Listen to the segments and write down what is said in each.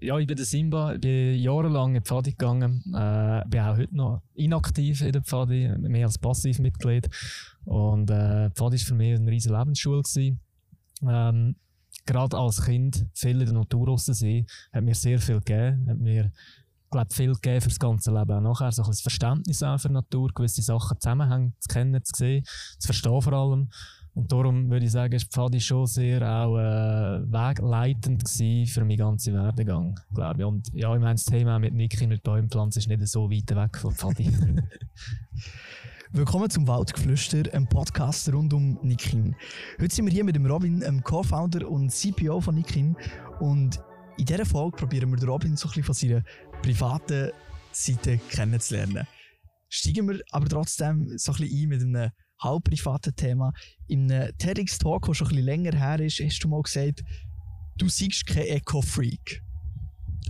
Ja, ich bin der Simba, ich bin jahrelang in die Pfadi gegangen, äh, bin auch heute noch inaktiv in der Pfadi, mehr als Passivmitglied. Und äh, Pfadi war für mich eine riesige Lebensschule. Ähm, gerade als Kind viel in der Natur sein, hat mir sehr viel gegeben, hat mir glaube viel gegeben für das ganze Leben auch nachher, so ein Verständnis auch für Natur, gewisse Sachen zusammenhängen zu kennen, zu sehen, zu verstehen vor allem. Und darum würde ich sagen, ist Pfadi schon sehr auch äh, wegleitend für meinen ganzen Werdegang, glaube ich. Und ja, ich meine, das Thema mit Niki mit Bäumpflanzen ist nicht so weit weg von Pfadi. Willkommen zum Waldgeflüster, einem Podcast rund um Nikin. Heute sind wir hier mit dem Robin, einem Co-Founder und CPO von Nikin. Und in dieser Folge probieren wir den Robin so ein bisschen von seiner privaten Seite kennenzulernen. Steigen wir aber trotzdem so ein bisschen ein mit einem halb privaten Thema. In einem TEDx-Talk, der schon ein bisschen länger her ist, hast du mal gesagt, du siehst kein Eco-Freak.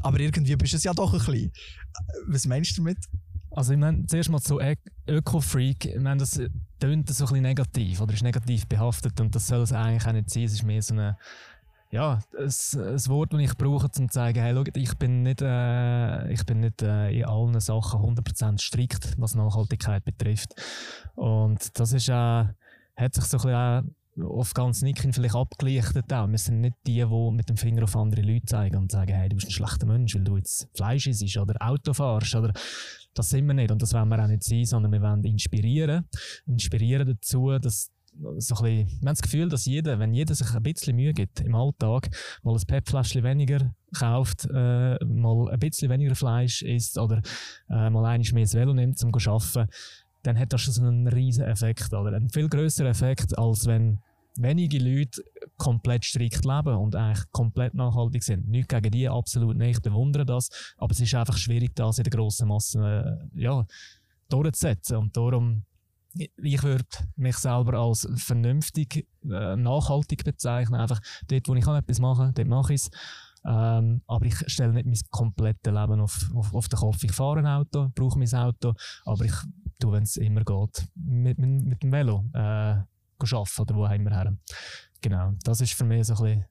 Aber irgendwie bist du es ja doch ein bisschen. Was meinst du damit? Also ich meine, zuerst mal zu Öko-Freak, ich meine, das tönt so ein bisschen negativ oder ist negativ behaftet und das soll es eigentlich auch nicht sein. Es ist mehr so eine ja, ein, ein Wort, das ich brauche, um zu zeigen, hey, schau, ich bin nicht, äh, ich bin nicht äh, in allen Sachen 100% strikt, was Nachhaltigkeit betrifft. Und das ist, äh, hat sich so ein bisschen auf ganz Nicken vielleicht abgelichtet auch. Wir sind nicht die, die mit dem Finger auf andere Leute zeigen und sagen, hey, du bist ein schlechter Mensch, weil du jetzt Fleisch isst oder Auto fährst oder das sind wir nicht und das wollen wir auch nicht sein, sondern wir wollen inspirieren. Inspirieren dazu, dass so ein bisschen, wir haben das Gefühl, dass jeder, wenn jeder sich ein bisschen Mühe gibt im Alltag, mal ein PET-Fläschchen weniger kauft, äh, mal ein bisschen weniger Fleisch isst oder äh, mal einiges mehr Velo nimmt, um zu arbeiten, dann hat das schon einen riesen Effekt, oder? Einen viel größeren Effekt, als wenn wenige Leute komplett strikt leben und eigentlich komplett nachhaltig sind. Nicht gegen die, absolut nicht. Ich bewundere das. Aber es ist einfach schwierig, das in der grossen Masse äh, ja, durchzusetzen. Und darum ich würde mich selber als vernünftig, äh, nachhaltig bezeichnen. Einfach dort, wo ich etwas machen kann, dort mache ich es. Ähm, aber ich stelle nicht mein komplettes Leben auf, auf, auf den Kopf. Ich fahre ein Auto, brauche mein Auto, aber ich tue, wenn es immer geht, mit, mit, mit dem Velo äh, arbeiten oder wo immer her. Genau, das ist für mich so ein bisschen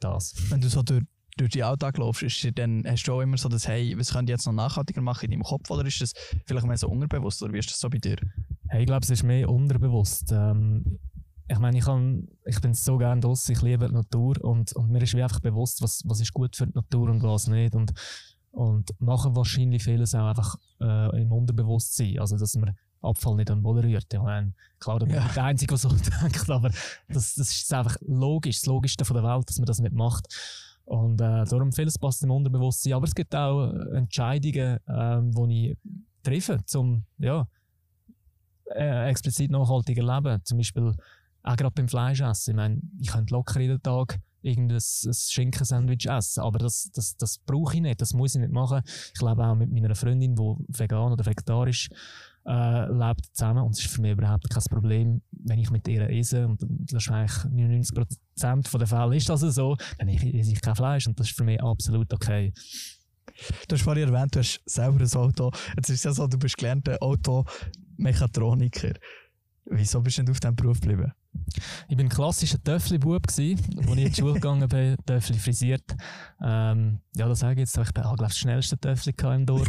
das. Wenn du so durch, durch die Alltag laufst, ist dann, hast du auch immer so das, hey, was könnt ihr jetzt noch nachhaltiger machen in deinem Kopf oder ist das vielleicht mehr so unterbewusst oder wie ist das so bei dir? Hey, ich glaube, es ist mehr unterbewusst. Ähm, ich meine, ich, kann, ich bin so gerne draußen, ich liebe die Natur und, und mir ist wie einfach bewusst, was, was ist gut für die Natur und was nicht. Und, und machen wahrscheinlich vieles auch einfach äh, im Unterbewusstsein. Also, dass man Abfall nicht an den Boden rührt. Ich meine, klar, da bin ja. der Einzige, der so denkt, aber das, das ist einfach logisch, das Logischste von der Welt, dass man das nicht macht. Und äh, darum vieles passt im Unterbewusstsein. Aber es gibt auch Entscheidungen, ähm, die ich treffe, um, ja, äh, explizit nachhaltiger leben. Zum Beispiel auch gerade beim Fleischessen. Ich meine, ich könnte locker jeden Tag irgendein Schinkensandwich essen, aber das, das, das brauche ich nicht, das muss ich nicht machen. Ich lebe auch mit meiner Freundin, die vegan oder vegetarisch äh, lebt, zusammen und es ist für mich überhaupt kein Problem, wenn ich mit ihr esse und eigentlich 99% der Fälle ist das so, dann esse ich kein Fleisch und das ist für mich absolut okay. Du hast vorhin erwähnt, du hast selber ein Auto. Jetzt ist es ja so, du bist gelernter Automechatroniker. Wieso bist du denn auf diesem Beruf geblieben? Ich bin ein klassischer Töffli-Bub, als ich in die Schule gegangen bin, Töffli frisiert. Ähm, ja, das sage ich jetzt, ich bin auch, glaube das schnellste Töffli im Dorf.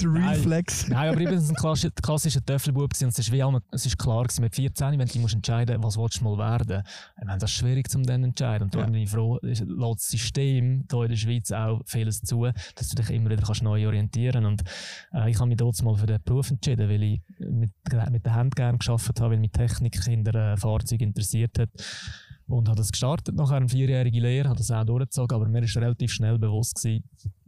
Der Reflex. Nein, aber ich bin ein klassischer, klassischer Töffli-Bub und es ist wie auch, es ist klar gewesen, mit 14, wenn du musst entscheiden was willst du mal werden. Ich meine, das ist schwierig zu entscheiden. Und da ja. bin ich froh, lässt das System hier in der Schweiz auch vieles zu, dass du dich immer wieder kannst neu orientieren kannst. Und äh, ich habe mich dort mal für den Beruf entschieden, weil ich mit, mit der Hand gerne gearbeitet habe, weil mich Technik in der äh, Fahrzeug interessiert hat. Und habe das gestartet nach einer vierjährigen Lehre, habe das auch durchgezogen, aber mir ist relativ schnell bewusst gewesen,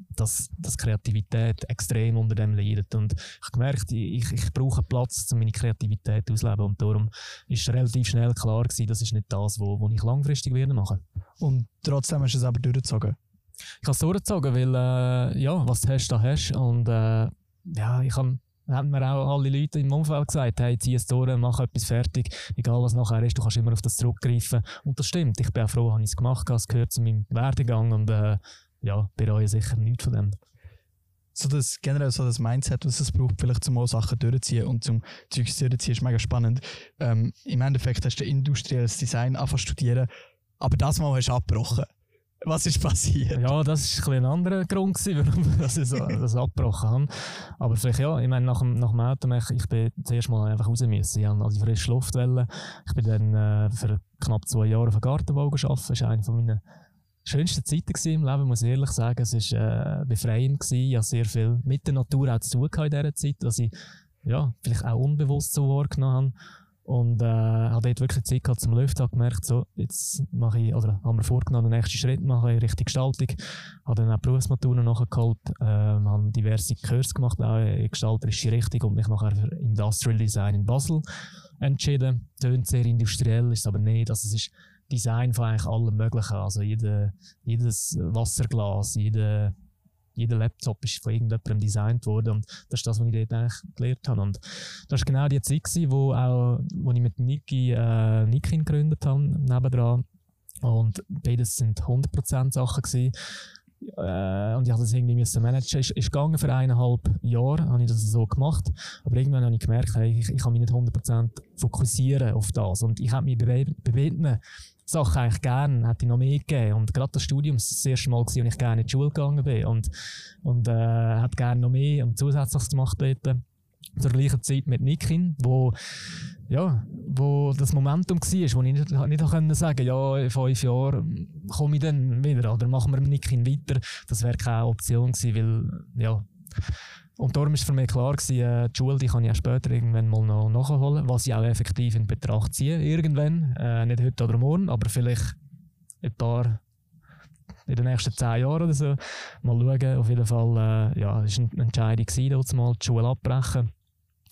dass, dass Kreativität extrem unter dem leidet. Und ich habe gemerkt, ich, ich brauche Platz, um meine Kreativität auszuleben. Und darum ist relativ schnell klar gewesen, das ist nicht das, was wo, wo ich langfristig werde machen. Und trotzdem hast du es aber durchgezogen? Ich habe es durchgezogen, weil, äh, ja, was du hast, da hast. Und, äh, ja, ich habe haben mir auch alle Leute im Umfeld gesagt, hey, zieh es durch, mach etwas fertig, egal was nachher ist, du kannst immer auf das zurückgreifen. Und das stimmt, ich bin auch froh, habe ich es gemacht, es gehört zu meinem Werdegang und äh, ja, bereue sicher nichts von dem. So das, generell so das Mindset, was es braucht, vielleicht zum Sachen durchziehen und zum Zeugs durchziehen, ist mega spannend. Ähm, Im Endeffekt hast du industrielles Design angefangen studieren, aber das Mal hast du abgebrochen. Was ist passiert? Ja, das war ein, ein anderer Grund, gewesen, warum ich das, das abgebrochen habe. Aber vielleicht ja, ich meine, nach dem, nach dem Automech, ich bin zuerst mal einfach raus müssen. Ich also frische Luft wollen. Ich bin dann äh, für knapp zwei Jahre auf einem Gartenbau gearbeitet. Das war eine meiner schönsten Zeiten im Leben, muss ich ehrlich sagen. Es war äh, befreiend. Gewesen. Ich hatte sehr viel mit der Natur auch zu tun in dieser Zeit, dass ich ja, vielleicht auch unbewusst so wahrgenommen habe. Und äh, habe dort wirklich Zeit gehabt zum Lüften, habe gemerkt, so, jetzt mache ich, oder haben wir vorgenommen, den nächsten Schritt machen in Richtung Gestaltung. Habe dann auch Berufsmaturen nachgeholt, äh, habe diverse Kurse gemacht, auch in gestalterische Richtung und mich nachher für Industrial Design in Basel entschieden. Tönt sehr industriell, ist aber nicht. Also es ist Design von eigentlich allem Möglichen. Also jede, jedes Wasserglas, jede jeder Laptop ist von irgendjemandem designt worden und das ist das, was ich dort eigentlich gelernt habe. Und das war genau die Zeit, gewesen, wo, auch, wo ich mit Niki äh, Nikin gegründet habe, nebendran. Und beides sind 100% Sachen gewesen. Äh, und ich musste das irgendwie müssen managen. Es ist gegangen für eineinhalb Jahre, habe ich das so gemacht. Aber irgendwann habe ich gemerkt, hey, ich, ich kann mich nicht 100% fokussieren auf das. Und ich habe mich bei, Sachen eigentlich gerne, hätte ich noch mehr gegeben. Und gerade das Studium war das erste Mal, als ich gerne in die Schule gegangen bin. Und, und äh, hätte gerne noch mehr und zusätzliches gemacht dort. Zur gleichen Zeit mit Nikin, wo, ja, wo das Momentum war, wo ich nicht, nicht können sagen ja, in fünf Jahren komme ich dann wieder oder machen wir mit Nikin weiter. Das wäre keine Option gewesen, weil, ja, und darum war für mich klar, gewesen, äh, die Schule die kann ich auch später irgendwann mal noch nachholen, was ich auch effektiv in Betracht ziehe, irgendwann. Äh, nicht heute oder morgen, aber vielleicht ein paar in den nächsten zehn Jahren oder so. Mal schauen. Auf jeden Fall, äh, ja, es eine Entscheidung, gewesen, mal die Schule abbrechen,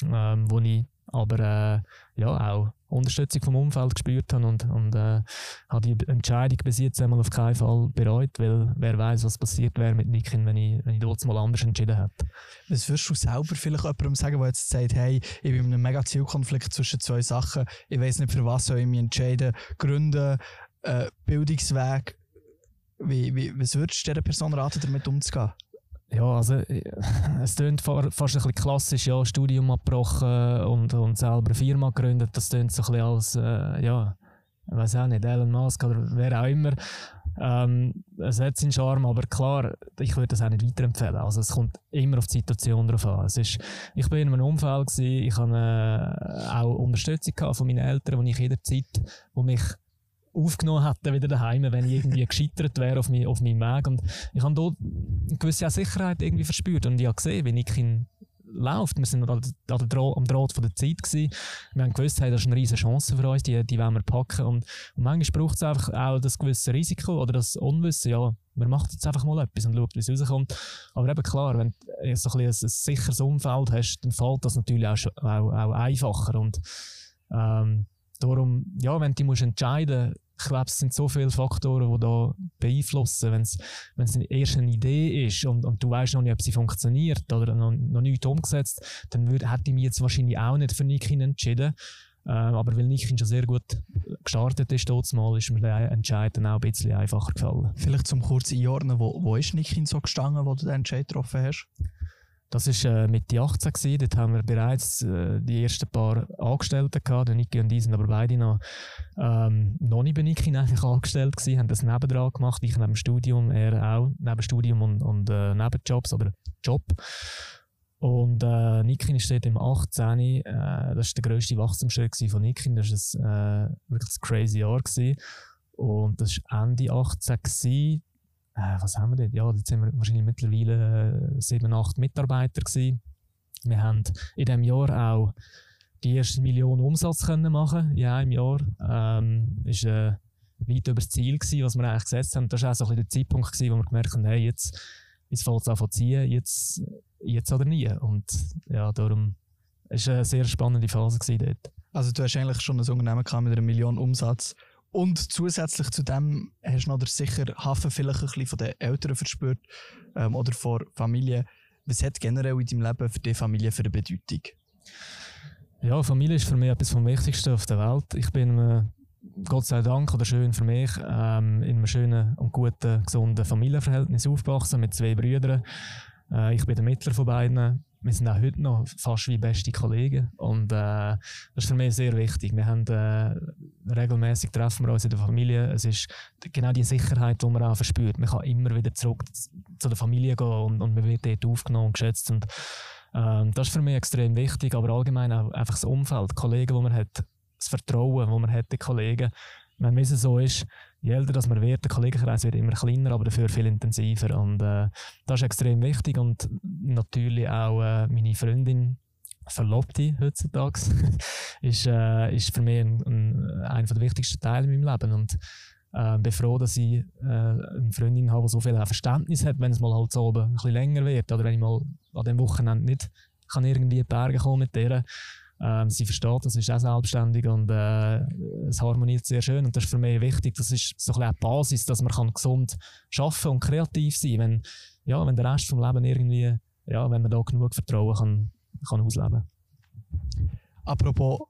ähm, wo ich aber äh, ja, auch Unterstützung vom Umfeld gespürt habe und, und äh, habe die Entscheidung bis jetzt einmal auf keinen Fall bereut, weil wer weiß, was passiert wäre mit Nikin, wenn ich, wenn ich dort mal anders entschieden hätte. Was würdest du selber vielleicht jemandem sagen, der jetzt sagt, hey, ich bin in einem mega Zielkonflikt zwischen zwei Sachen, ich weiß nicht, für was soll ich mich entscheiden, Gründe, äh, Bildungsweg, wie, wie, was würdest du dieser Person raten, damit umzugehen? Ja, also äh, es klingt fast ein bisschen klassisch, ja, Studium abgebrochen und, und selber eine Firma gegründet. Das klingt so ein bisschen als, äh, ja, ich weiß auch nicht, Elon Musk oder wer auch immer. Ähm, es hat seinen Charme, aber klar, ich würde das auch nicht weiterempfehlen. Also es kommt immer auf die Situation drauf an. Es ist, ich bin in einem Umfeld gewesen, ich hatte äh, auch Unterstützung von meinen Eltern, die ich jederzeit, wo mich aufgenommen hätten wieder daheim, wenn ich irgendwie gescheitert wäre auf, mein, auf meinem Weg. Und ich habe dort eine gewisse Sicherheit irgendwie verspürt und ich habe gesehen, wenn ich ihn läuft. Wir sind an der, Dro am Draht von der Zeit gewesen. Wir haben gewusst, hey, das ist eine riesige Chance für uns, die, die wollen wir packen. Und, und manchmal braucht es einfach auch das gewisse Risiko oder das Unwissen. Ja, man macht jetzt einfach mal etwas und schaut, wie es rauskommt. Aber eben klar, wenn du so ein, ein, ein sicheres Umfeld hast, dann fällt das natürlich auch, auch, auch einfacher. Und ähm, darum, ja, wenn du dich entscheiden musst, ich glaube, es sind so viele Faktoren, die da beeinflussen. Wenn es erst eine Idee ist und, und du weißt noch nicht, ob sie funktioniert oder noch, noch nicht umgesetzt, dann hätte ich mich jetzt wahrscheinlich auch nicht für Nikin entschieden. Ähm, aber weil Nikin schon sehr gut gestartet ist, mal, ist mir der Entscheid dann auch ein bisschen einfacher gefallen. Vielleicht zum kurzen Einordnen, wo, wo ist Nikin so gestanden, wo du den Entscheid getroffen hast? Das war äh, Mitte 18. Gewesen. Dort haben wir bereits äh, die ersten paar Angestellten gehabt. Niki und ich sind aber beide noch, ähm, noch nicht bei Niki eigentlich angestellt gewesen, haben das nebendran gemacht. Ich neben Studium, er auch neben Studium und, und äh, Nebenjobs oder Job. Und äh, Nikin ist dort im 18. Äh, das war der grösste Wachstumsschritt von Nikin. Das war äh, wirklich ein crazy Jahr. Gewesen. Und das war Ende 18. Gewesen äh, was haben wir denn? Ja, jetzt sind wir wahrscheinlich mittlerweile äh, sieben, acht Mitarbeiter gewesen. Wir haben in diesem Jahr auch die erste Million Umsatz können machen in einem Jahr. Ähm, ist äh, weit über das Ziel gewesen, was wir eigentlich gesetzt haben. Das war auch so ein der Zeitpunkt gewesen, wo wir gemerkt haben, hey, jetzt, jetzt fällt es an zu jetzt, jetzt oder nie. Und ja, darum war eine sehr spannende Phase dort. Also du hast eigentlich schon ein Unternehmen mit einer Million Umsatz und zusätzlich zu dem hast du noch sicher Hafen vielleicht ein bisschen von den Eltern verspürt ähm, oder von Familie. Was hat generell in deinem Leben für die Familie für eine Bedeutung? Ja, Familie ist für mich etwas vom Wichtigsten auf der Welt. Ich bin, äh, Gott sei Dank, oder schön für mich, ähm, in einem schönen und guten, gesunden Familienverhältnis aufgewachsen mit zwei Brüdern. Äh, ich bin der Mittler von beiden. Wir sind auch heute noch fast wie beste Kollegen. Und äh, das ist für mich sehr wichtig. Wir haben äh, regelmäßig treffen wir uns in der Familie. Es ist genau die Sicherheit, die man auch verspürt. Man kann immer wieder zurück zu der Familie gehen und, und man wird dort aufgenommen und geschätzt. Und, ähm, das ist für mich extrem wichtig, aber allgemein auch einfach das Umfeld, die Kollegen, die man hat, das Vertrauen, das man hat, die Kollegen. Wenn es so ist, je älter das man wird, der Kollegenkreis wird immer kleiner, aber dafür viel intensiver. Und äh, das ist extrem wichtig. Und natürlich auch äh, meine Freundin, Verlobte heutzutage, ist, äh, ist für mich ein, ein, einer der wichtigsten Teile in meinem Leben. Und äh, bin froh, dass ich äh, eine Freundin habe, die so viel Verständnis hat, wenn es mal halt so oben ein bisschen länger wird. Oder wenn ich mal an dem Wochenende nicht kann irgendwie in die Berge kommen mit der. Ähm, sie versteht, das ist auch selbstständig und äh, es harmoniert sehr schön und das ist für mich wichtig. Das ist so ein bisschen die Basis, dass man kann gesund arbeiten und kreativ sein wenn ja, wenn der Rest des Lebens irgendwie, ja, wenn man da genug Vertrauen kann, kann ausleben. Apropos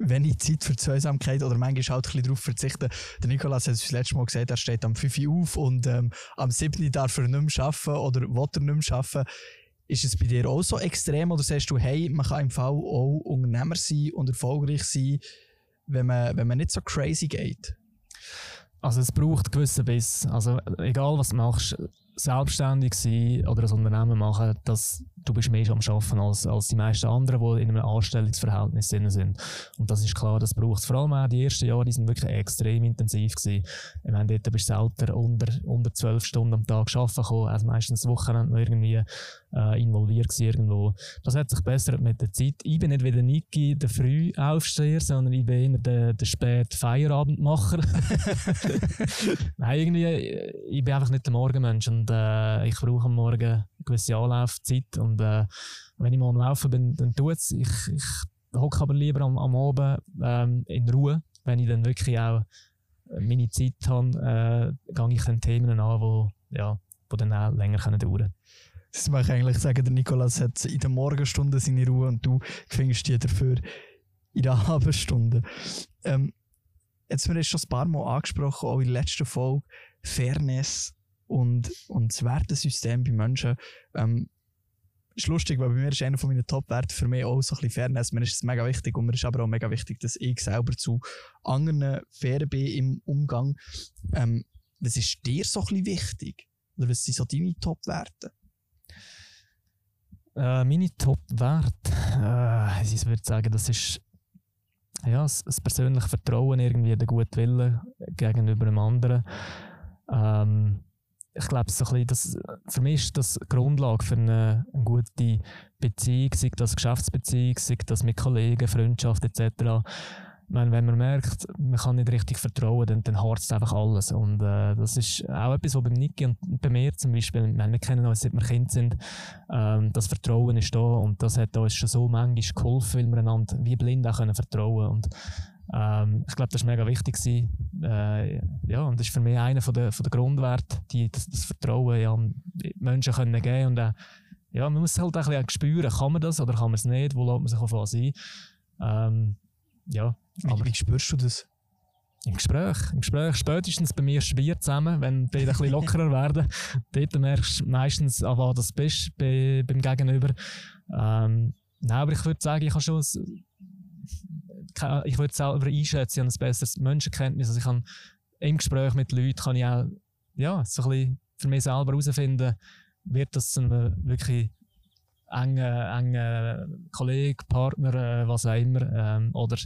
wenig Zeit für Zweisamkeit oder manchmal halt ein bisschen darauf verzichten. Der Nikolas hat es das letzte Mal gesagt, er steht am 5 Uhr auf und ähm, am 7 darf er nicht mehr arbeiten oder will er nicht mehr arbeiten. Ist es bei dir auch so extrem oder sagst du, hey, man kann im Fall auch Unternehmer sein und erfolgreich sein, wenn man, wenn man nicht so crazy geht? Also es braucht gewissen Biss. Also egal was du machst, selbstständig sein oder ein Unternehmen machen, das, du bist mehr am Arbeiten als, als die meisten anderen, die in einem Anstellungsverhältnis sind. Und das ist klar, das braucht es. Vor allem auch die ersten Jahre, die sind wirklich extrem intensiv gewesen. Ich meine, dort bist du selten unter, unter 12 Stunden am Tag arbeiten gekommen, also meistens Wochenende irgendwie äh, involviert irgendwo. Das hat sich besser mit der Zeit. Ich bin nicht wie der Niki, der Frühaufsteher, sondern ich bin eher der, der spät Feierabendmacher. Nein, irgendwie, ich bin einfach nicht der Morgenmensch und äh, ich brauche am Morgen eine gewisse Anlaufzeit und äh, wenn ich mal am Laufen bin, dann tut es. Ich, ich hocke aber lieber am, am Abend ähm, in Ruhe, wenn ich dann wirklich auch meine Zeit habe, äh, gehe ich dann Themen an, die ja, wo dann auch länger können dauern können. Das mag ich eigentlich sagen, der Nikolas hat in der Morgenstunde seine Ruhe und du findest die dafür in der Abendstunde. Ähm, jetzt haben wir schon ein paar Mal angesprochen, auch in der letzten Folge, Fairness und, und das Wertesystem bei Menschen. Ähm, ist lustig, weil bei mir ist einer von meinen Top-Werten für mich auch so ein bisschen Fairness. Mir ist es mega wichtig und mir ist aber auch mega wichtig, dass ich selber zu anderen fair bin im Umgang. Ähm, was ist dir so ein bisschen wichtig? Oder was sind so deine Top-Werte? Äh, meine Top-Werte, äh, ich würde sagen, das ist ja, das, das persönliche Vertrauen, irgendwie der gute Wille gegenüber einem anderen. Ähm, ich glaube, so für mich ist das Grundlage für eine, eine, gute Beziehung, sei das Geschäftsbeziehung, sei das mit Kollegen, Freundschaft etc. Meine, wenn man merkt, man kann nicht richtig vertrauen, dann, dann harzt einfach alles. Und äh, das ist auch etwas, was beim Niki und bei mir zum Beispiel, meine, wir kennen uns, seit wir Kind sind, ähm, das Vertrauen ist da und das hat uns schon so manchmal geholfen, weil wir einander wie blind auch können vertrauen und ähm, ich glaube, das war mega wichtig. Äh, ja, und das ist für mich einer von der, von der Grundwerte, die, das, das Vertrauen ja, Menschen können geben und äh, ja, man muss halt ein bisschen spüren, kann man das oder kann man es nicht, wo lässt man sich auf was ein. Ähm, ja, wie, wie spürst du das? Im Gespräch. Im Gespräch spätestens bei mir Bier zusammen, wenn die ein bisschen lockerer werden. Dort merkst du meistens, an was du bist bei, beim Gegenüber. Ähm, nein, aber ich würde sagen, ich habe schon ich würde selber einschätzen, ich habe ein besseres Menschenkenntnis. Also ich kann im Gespräch mit Leuten kann ich auch ja, so ein bisschen für mich selber herausfinden, wird das zu einem wirklich engen, engen Kollegen, Partner, äh, was auch immer, ähm, oder,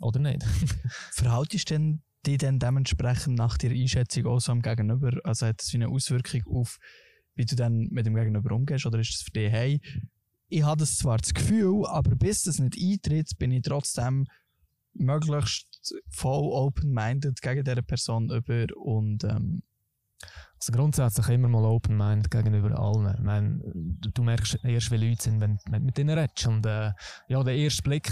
oder nicht. Verhaltest du denn die dann dementsprechend nach der Einschätzung auch so am Gegenüber? Also hat das eine Auswirkung auf, wie du dann mit dem Gegenüber umgehst? Oder ist es für dich, hey, ich habe das zwar das Gefühl, aber bis das nicht eintritt, bin ich trotzdem möglichst voll open-minded gegen diese Person über und ähm, also grundsätzlich immer mal open-minded gegenüber allen. Ich meine, du merkst erst, wie Leute sind, wenn du mit ihnen redest. Und äh, ja, der erste Blick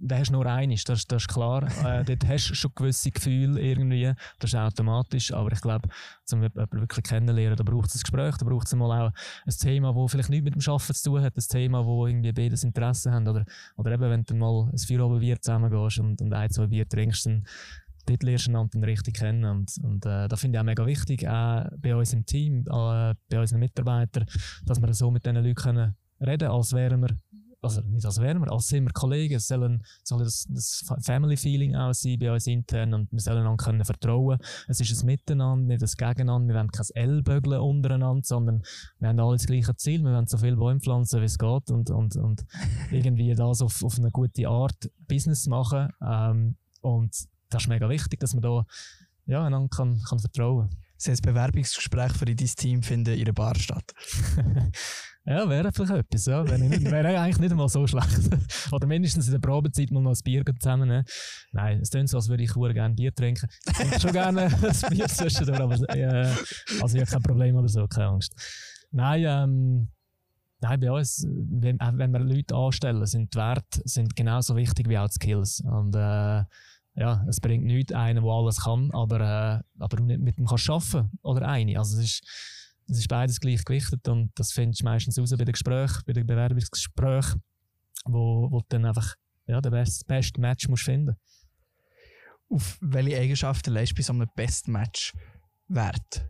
da hast du nur eines, das, das ist klar. äh, dort hast du schon gewisse Gefühle irgendwie, das ist automatisch, aber ich glaube, um jemanden wirklich kennenzulernen, da braucht es ein Gespräch, da braucht es mal auch ein Thema, das vielleicht nichts mit dem Arbeiten zu tun hat, ein Thema, wo irgendwie beides Interesse haben. Oder, oder eben, wenn du mal ein Feierabendbier zusammengehst und, und ein, zwei Bier trinkst, dann dort lernst du einander richtig kennen. Und, und äh, das finde ich auch mega wichtig, auch bei uns im Team, äh, bei unseren Mitarbeitern, dass wir so mit diesen Leuten können reden, als wären wir also nicht als wären wir, als sind wir Kollegen, es sollen, soll das, das Family-Feeling auch sein bei uns intern und wir sollen einander können vertrauen. Es ist ein Miteinander, nicht ein Gegeneinander. Wir wollen kein Ellbögeln untereinander, sondern wir haben alle das gleiche Ziel. Wir wollen so viel Bäume pflanzen, wie es geht und, und, und irgendwie das auf, auf eine gute Art Business machen. Ähm, und das ist mega wichtig, dass man da ja, einander kann, kann vertrauen kann. Das heißt, Bewerbungsgespräch für dein Team finden in einer Bar statt. ja, wäre vielleicht etwas. Ja. Wäre, nicht, eigentlich nicht einmal so schlecht. Oder mindestens in der Probezeit mal noch ein Bier zusammen nehmen. Nein, es klingt so, als würde ich gerne Bier trinken. Ich trinke schon gerne ein Bier zwischendurch, aber äh, also ich habe kein Problem oder so, keine Angst. Nein, ähm, Nein, bei uns, wenn, wenn wir Leute anstellen, sind die Werte sind genauso wichtig wie auch die Skills. Und äh, ja, es bringt nichts, einen, der alles kann, aber, äh, aber nicht mit dem kannst arbeiten oder eine. Also es ist, es ist beides gleich gewichtet und das findest du meistens raus bei den Gesprächen, bei den Bewerbungsgesprächen, wo, wo du dann einfach ja, den best, best Match musst finden Auf welche Eigenschaften lässt du bei so einem Best Match Wert?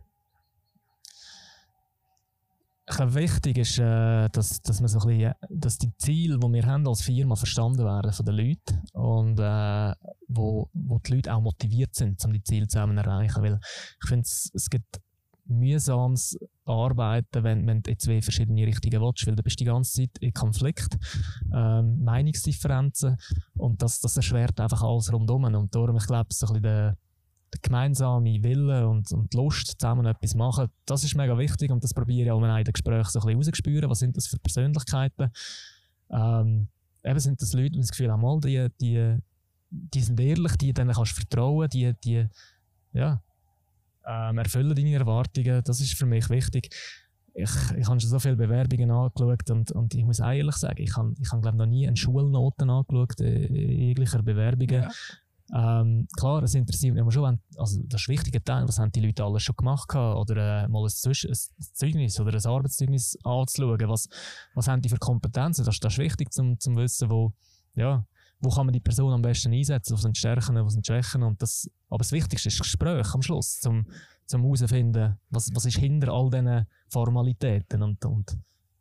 Wichtig ist, äh, dass, dass, man so ein bisschen, dass die Ziele, die wir haben als Firma, verstanden werden von den Leuten und äh, wo, wo die Leute auch motiviert sind, um die Ziele zusammen zu erreichen. Weil ich finde, es, es gibt mühsames Arbeiten, wenn, wenn du in zwei verschiedene Richtungen willst, weil du bist die ganze Zeit in Konflikt, ähm, Meinungsdifferenzen und das, das erschwert einfach alles rundum. Und darum, ich glaube, so ein bisschen der der gemeinsame Wille und, und Lust, zusammen etwas zu machen, das ist mega wichtig und das probiere ich auch in den Gesprächen so ein bisschen rauszuspüren. Was sind das für Persönlichkeiten? Ähm, eben sind das Leute, die das Gefühl haben, die, die, die sind ehrlich, die denen kannst du vertrauen, die, die ja, ähm, erfüllen deine Erwartungen. Das ist für mich wichtig. Ich, ich habe schon so viele Bewerbungen angeschaut und, und ich muss ehrlich sagen, ich habe, ich habe glaube noch nie eine Schulnoten angeschaut in jeglicher Bewerbungen. Ja. Ähm, klar, es interessiert mich schon, wenn, also das wichtiger Teil, was haben die Leute alles schon gemacht oder äh, mal ein, ein, Zeugnis oder ein Arbeitszeugnis anzuschauen, was, was haben die für Kompetenzen, das, das ist wichtig zum, zum wissen, wo, ja, wo kann man die Person am besten einsetzen, was sind die Stärken, was sind die Schwächen? Und das, aber das Wichtigste ist das Gespräch am Schluss, zum, zum was, was ist hinter all diesen Formalitäten. Und, und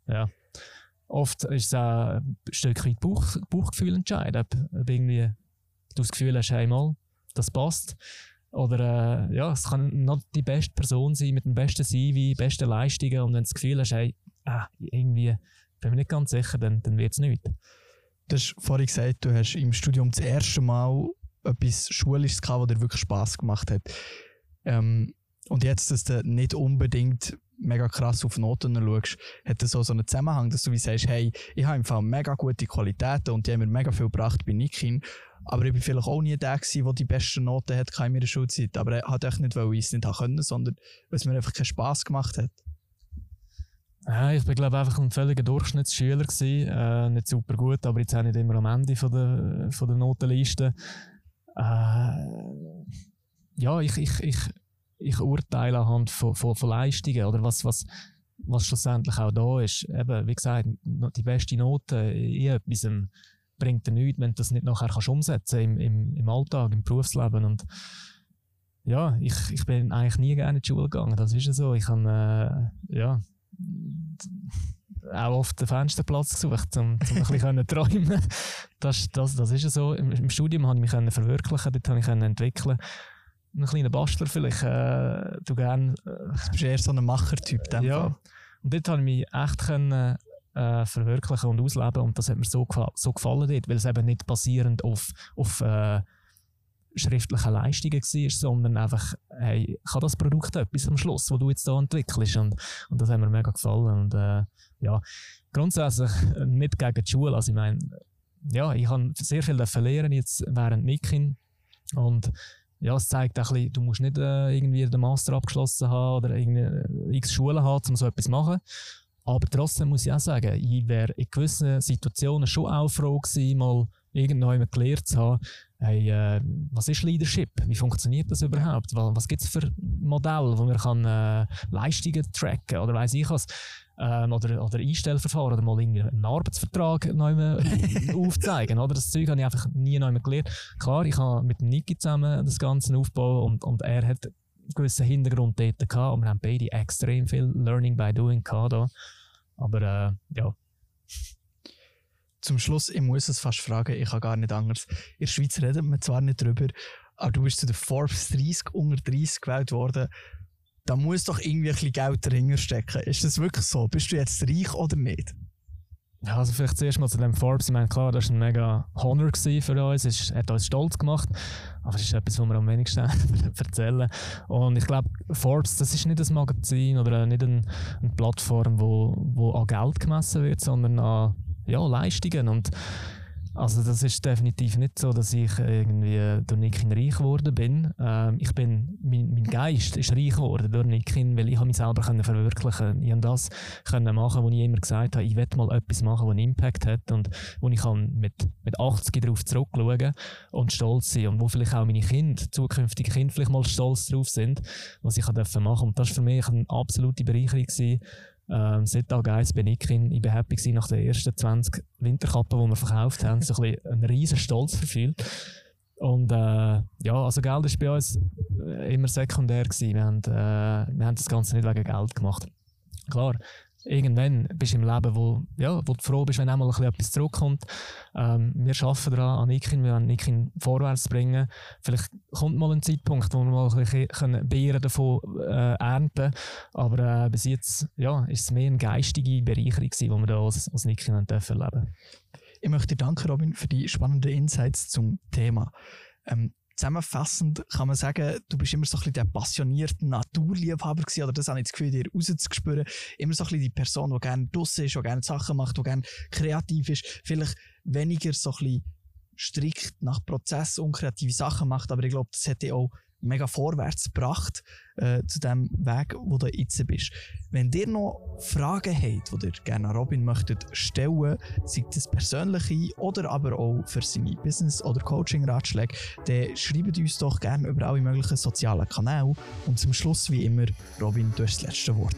ja. Oft ist es auch ein Stück weit Bauch, Bauchgefühl entscheidend, ob, ob irgendwie du das Gefühl hast, einmal, das passt. Oder äh, ja, es kann noch die beste Person sein mit dem besten CV, besten Leistungen und wenn du das Gefühl hast, hey, ah, irgendwie bin mir nicht ganz sicher, dann, dann wird es nicht. Du hast vorhin gesagt, du hast im Studium das erste Mal etwas Schulisches gehabt, was dir wirklich Spass gemacht hat. Ähm, und jetzt, dass du nicht unbedingt mega krass auf Noten schaust, hat das so, so einen Zusammenhang, dass du wie sagst, hey, ich habe einfach mega gute Qualitäten und die haben mir mega viel gebracht bei Nikin, aber ich war vielleicht auch nie der gewesen, der die besten Noten hat in meiner Schulzeit. Aber er hat echt nicht, weil ich es nicht können, sondern weil es mir einfach keinen Spass gemacht hat. Ja, ich war glaube einfach ein völliger Durchschnittsschüler gewesen. Äh, nicht super gut, aber jetzt auch nicht immer am Ende von der, von der Notenliste. Äh, ja, ich, ich, ich, ich urteile anhand von, von, von Leistungen oder was, was, was schlussendlich auch da ist. Eben, wie gesagt, die beste Note in etwas bringt dir nichts, wenn du das nicht nachher kannst umsetzen im, im, im Alltag, im Berufsleben. Und ja, ich, ich bin eigentlich nie gerne in die Schule gegangen. Das ist ja so. Ich habe äh, ja, auch oft den Fensterplatz gesucht, um, um ein bisschen träumen das, das, das ist ja so. Im, Im, Studium konnte ich mich verwirklichen, dort konnte ich entwickeln. Ein kleiner Bastler vielleicht, äh, du gern. Äh, du bist eher so ein Machertyp. Ja. Fall. Und dort konnte ich mich echt können, äh, verwirklichen und ausleben. Und das hat mir so, so gefallen dort, weil es eben nicht basierend auf, auf äh, schriftlichen Leistungen war, sondern einfach, hey, kann das Produkt etwas am Schluss, das du jetzt hier entwickelst? Und, und das hat mir mega gefallen. Und äh, ja, grundsätzlich nicht gegen die Schule. Also ich meine, ja, ich habe sehr viel lernen jetzt während Nikin. Und ja, es zeigt auch ein bisschen, du musst nicht äh, irgendwie den Master abgeschlossen haben oder irgendwie äh, x Schulen haben, um so etwas zu machen. Aber trotzdem muss ich auch sagen, ich wäre in gewissen Situationen schon auch froh gewesen, mal irgendjemand gelernt zu haben, hey, äh, was ist Leadership? Wie funktioniert das überhaupt? Was gibt es für Modelle, wo man kann, äh, Leistungen tracken oder weiß ich was? Ähm, oder, oder Einstellverfahren oder mal irgendwie einen Arbeitsvertrag aufzeigen. Oder? Das Zeug habe ich einfach nie noch gelernt. Klar, ich habe mit Niki zusammen das Ganze aufgebaut und, und er hat einen gewissen Hintergrund dort gehabt und wir haben beide extrem viel Learning by Doing gehabt. Da. Aber äh, ja. zum Schluss, ich muss es fast fragen, ich kann gar nicht anders. In der Schweiz redet man zwar nicht drüber, aber du bist zu der Forbes 30 unter 30 gewählt worden. Da muss doch irgendwie ein bisschen Geld dahinter stecken. Ist das wirklich so? Bist du jetzt reich oder nicht? Ja, also vielleicht zuerst mal zu dem Forbes. Ich meine, klar, das war ein mega Honor für uns. Es hat uns stolz gemacht. Aber es ist etwas, was wir am wenigsten erzählen. Und ich glaube, Forbes, das ist nicht ein Magazin oder nicht eine, eine Plattform, wo, wo an Geld gemessen wird, sondern an ja, Leistungen. Und also das ist definitiv nicht so, dass ich irgendwie durch Nikin reich geworden bin. Ähm, ich bin mein, mein, Geist ist reich geworden durch Nikin, weil ich mich selber können verwirklichen. Ich habe das können machen, wo ich immer gesagt habe, ich will mal etwas machen, das einen Impact hat und wo ich kann mit mit 80 darauf zurückschauen und stolz sein und wo vielleicht auch meine Kinder, zukünftige Kinder, vielleicht mal stolz drauf sind, was ich machen durfte. Und das war für mich eine absolute Bereicherung gewesen, ähm, seit Tag 1 bin ich in, ich nach den ersten 20 Winterkappen, die wir verkauft haben, so ein bisschen einen riesen Stolz verfühlt. Und äh, ja, also Geld war bei uns äh, immer sekundär. Wir haben, äh, wir haben das Ganze nicht wegen Geld gemacht. Klar, irgendwann bist du im Leben, wo, ja, wo du froh bist, wenn einmal etwas zurückkommt. Ähm, wir arbeiten daran, an Nikin, wir wollen Nikin vorwärts bringen. Vielleicht kommt mal ein Zeitpunkt, wo wir mal ein bisschen Beeren davon äh, ernten Aber äh, bis jetzt ja, ist es mehr eine geistige Bereicherung, die wir da als, als Nikin erleben dürfen. Ich möchte dir danken, Robin, für die spannenden Insights zum Thema. Ähm, zusammenfassend kann man sagen, du bist immer so ein bisschen der passionierte Naturliebhaber gewesen, oder das habe ich das Gefühl, dir rauszuspüren. Immer so ein bisschen die Person, die gerne draussen ist, die gerne Sachen macht, die gerne kreativ ist. Vielleicht weniger so ein bisschen strikt nach Prozess und kreative Sachen macht, aber ich glaube, das hätte auch mega vorwärts gebracht äh, zu dem Weg, wo du jetzt bist. Wenn ihr noch Fragen habt, die ihr gerne an Robin möchtet stellen, sei das persönliche oder aber auch für seine Business- oder Coaching-Ratschläge, dann schreibt uns doch gerne über alle möglichen sozialen Kanäle. Und zum Schluss, wie immer, Robin, du hast das letzte Wort.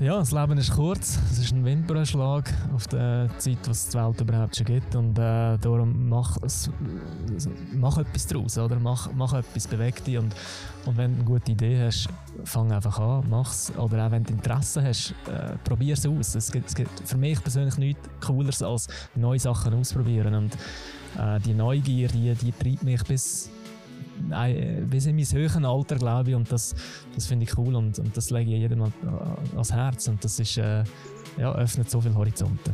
Ja, das Leben ist kurz. Es ist ein Windbruchschlag auf der Zeit, was die Welt überhaupt schon gibt. Und äh, darum mach, mach etwas daraus, oder? Mach, mach etwas, beweg dich. Und, und wenn du eine gute Idee hast, fang einfach an, mach's. Oder auch wenn du Interesse hast, äh, probier es aus. Es gibt, es gibt für mich persönlich nichts Cooleres als neue Sachen ausprobieren. Und äh, die Neugier, die, die treibt mich bis bis in mein höheren Alter, glaube ich. Und das, das finde ich cool und, und das lege ich jedem ans Herz. Und das ist, äh, ja, öffnet so viele Horizonte.